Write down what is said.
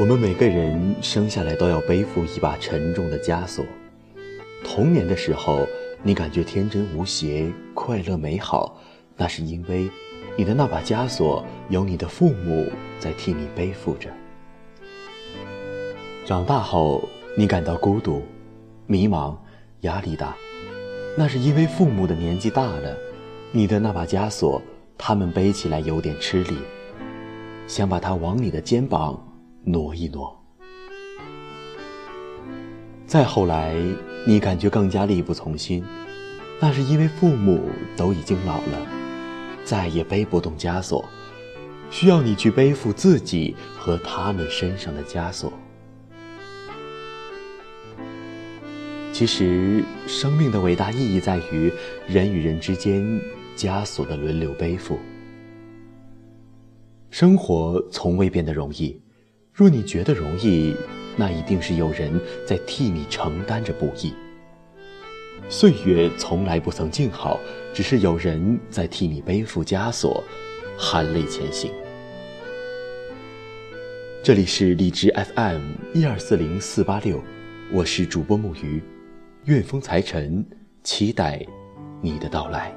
我们每个人生下来都要背负一把沉重的枷锁。童年的时候，你感觉天真无邪、快乐美好，那是因为你的那把枷锁有你的父母在替你背负着。长大后，你感到孤独、迷茫、压力大，那是因为父母的年纪大了，你的那把枷锁，他们背起来有点吃力，想把它往你的肩膀挪一挪。再后来，你感觉更加力不从心，那是因为父母都已经老了，再也背不动枷锁，需要你去背负自己和他们身上的枷锁。其实，生命的伟大意义在于人与人之间枷锁的轮流背负。生活从未变得容易，若你觉得容易，那一定是有人在替你承担着不易。岁月从来不曾静好，只是有人在替你背负枷锁，含泪前行。这里是荔枝 FM 一二四零四八六，我是主播木鱼。愿风财神，期待你的到来。